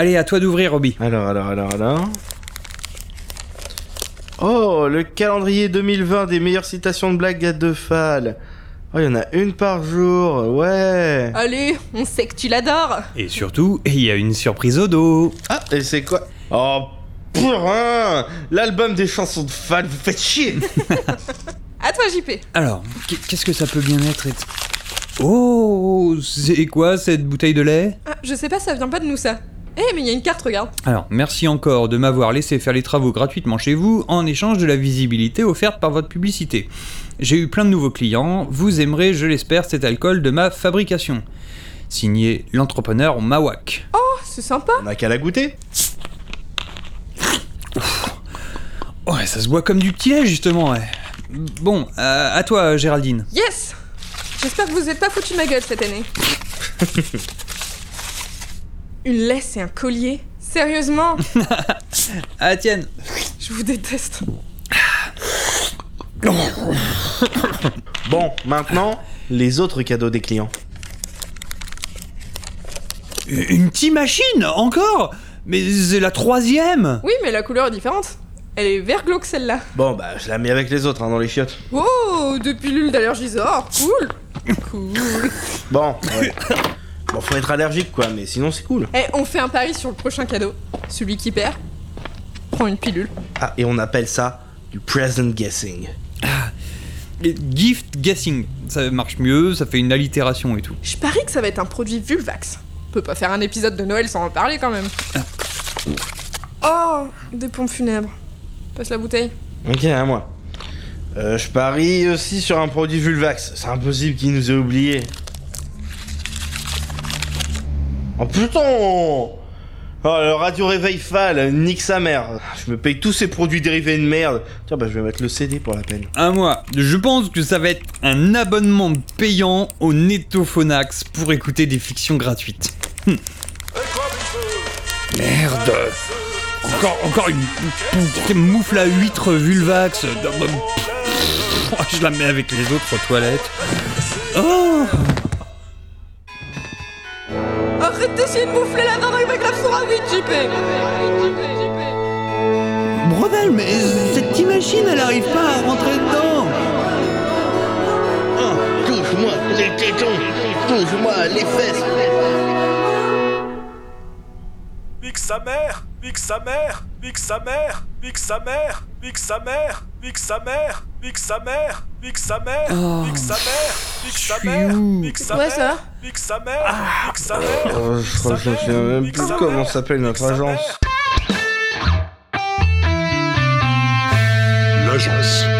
Allez, à toi d'ouvrir, Roby. Alors, alors, alors, alors. Oh, le calendrier 2020 des meilleures citations de blagues à deux fall. Oh, il y en a une par jour, ouais. Allez, on sait que tu l'adores. Et surtout, il y a une surprise au dos. Ah, et c'est quoi? Oh, putain L'album des chansons de fall, vous faites chier À toi, JP. Alors, qu'est-ce que ça peut bien être et- Oh, c'est quoi cette bouteille de lait? Ah, je sais pas, ça vient pas de nous ça. Eh, mais il y a une carte, regarde. Alors, merci encore de m'avoir laissé faire les travaux gratuitement chez vous en échange de la visibilité offerte par votre publicité. J'ai eu plein de nouveaux clients, vous aimerez, je l'espère, cet alcool de ma fabrication. Signé l'entrepreneur Mawak. Oh, c'est sympa. On a qu'à la goûter Ouais, ça se boit comme du petit lait, justement, ouais. Bon, euh, à toi, Géraldine. Yes J'espère que vous êtes pas foutu ma gueule cette année. une laisse et un collier Sérieusement Ah, tienne. Je vous déteste. Bon, maintenant, les autres cadeaux des clients. Une petite machine, encore? Mais c'est la troisième Oui, mais la couleur est différente. Elle est vert glauque celle-là. Bon, bah, je la mets avec les autres, hein, dans les chiottes. Oh, deux pilules d'allergisor. Cool. Cool. Bon, ouais. Bon, faut être allergique, quoi, mais sinon, c'est cool. Eh, on fait un pari sur le prochain cadeau. Celui qui perd prend une pilule. Ah, et on appelle ça du present guessing. Et Gift guessing, ça marche mieux, ça fait une allitération et tout. Je parie que ça va être un produit Vulvax. On peut pas faire un épisode de Noël sans en parler quand même. Oh, des pompes funèbres. Passe la bouteille. Ok, à moi. Euh, je parie aussi sur un produit Vulvax. C'est impossible qu'il nous ait oubliés. Oh putain Oh, le radio réveil Fall, nique sa mère. Je me paye tous ces produits dérivés de merde. Tiens, bah je vais mettre le CD pour la peine. À moi, je pense que ça va être un abonnement payant au Netophonax pour écouter des fictions gratuites. Hum. Merde Encore, encore une, une moufle à huître Vulvax. Je la mets avec les autres toilettes. Oh Brodel, mais cette petite machine, elle arrive pas à rentrer dedans Oh, touche-moi les tétons Touche-moi les fesses Nique sa mère Nique sa mère Nique sa mère Nique sa mère Nique sa mère Nique sa mère Nique sa mère Nique sa mère Oh, Nique sa mère Nique sa mère Nique sa Ouais, mère ça Nique sa mère Nique sa mère Oh, je crois que je me souviens même plus comment s'appelle notre agence. L'agence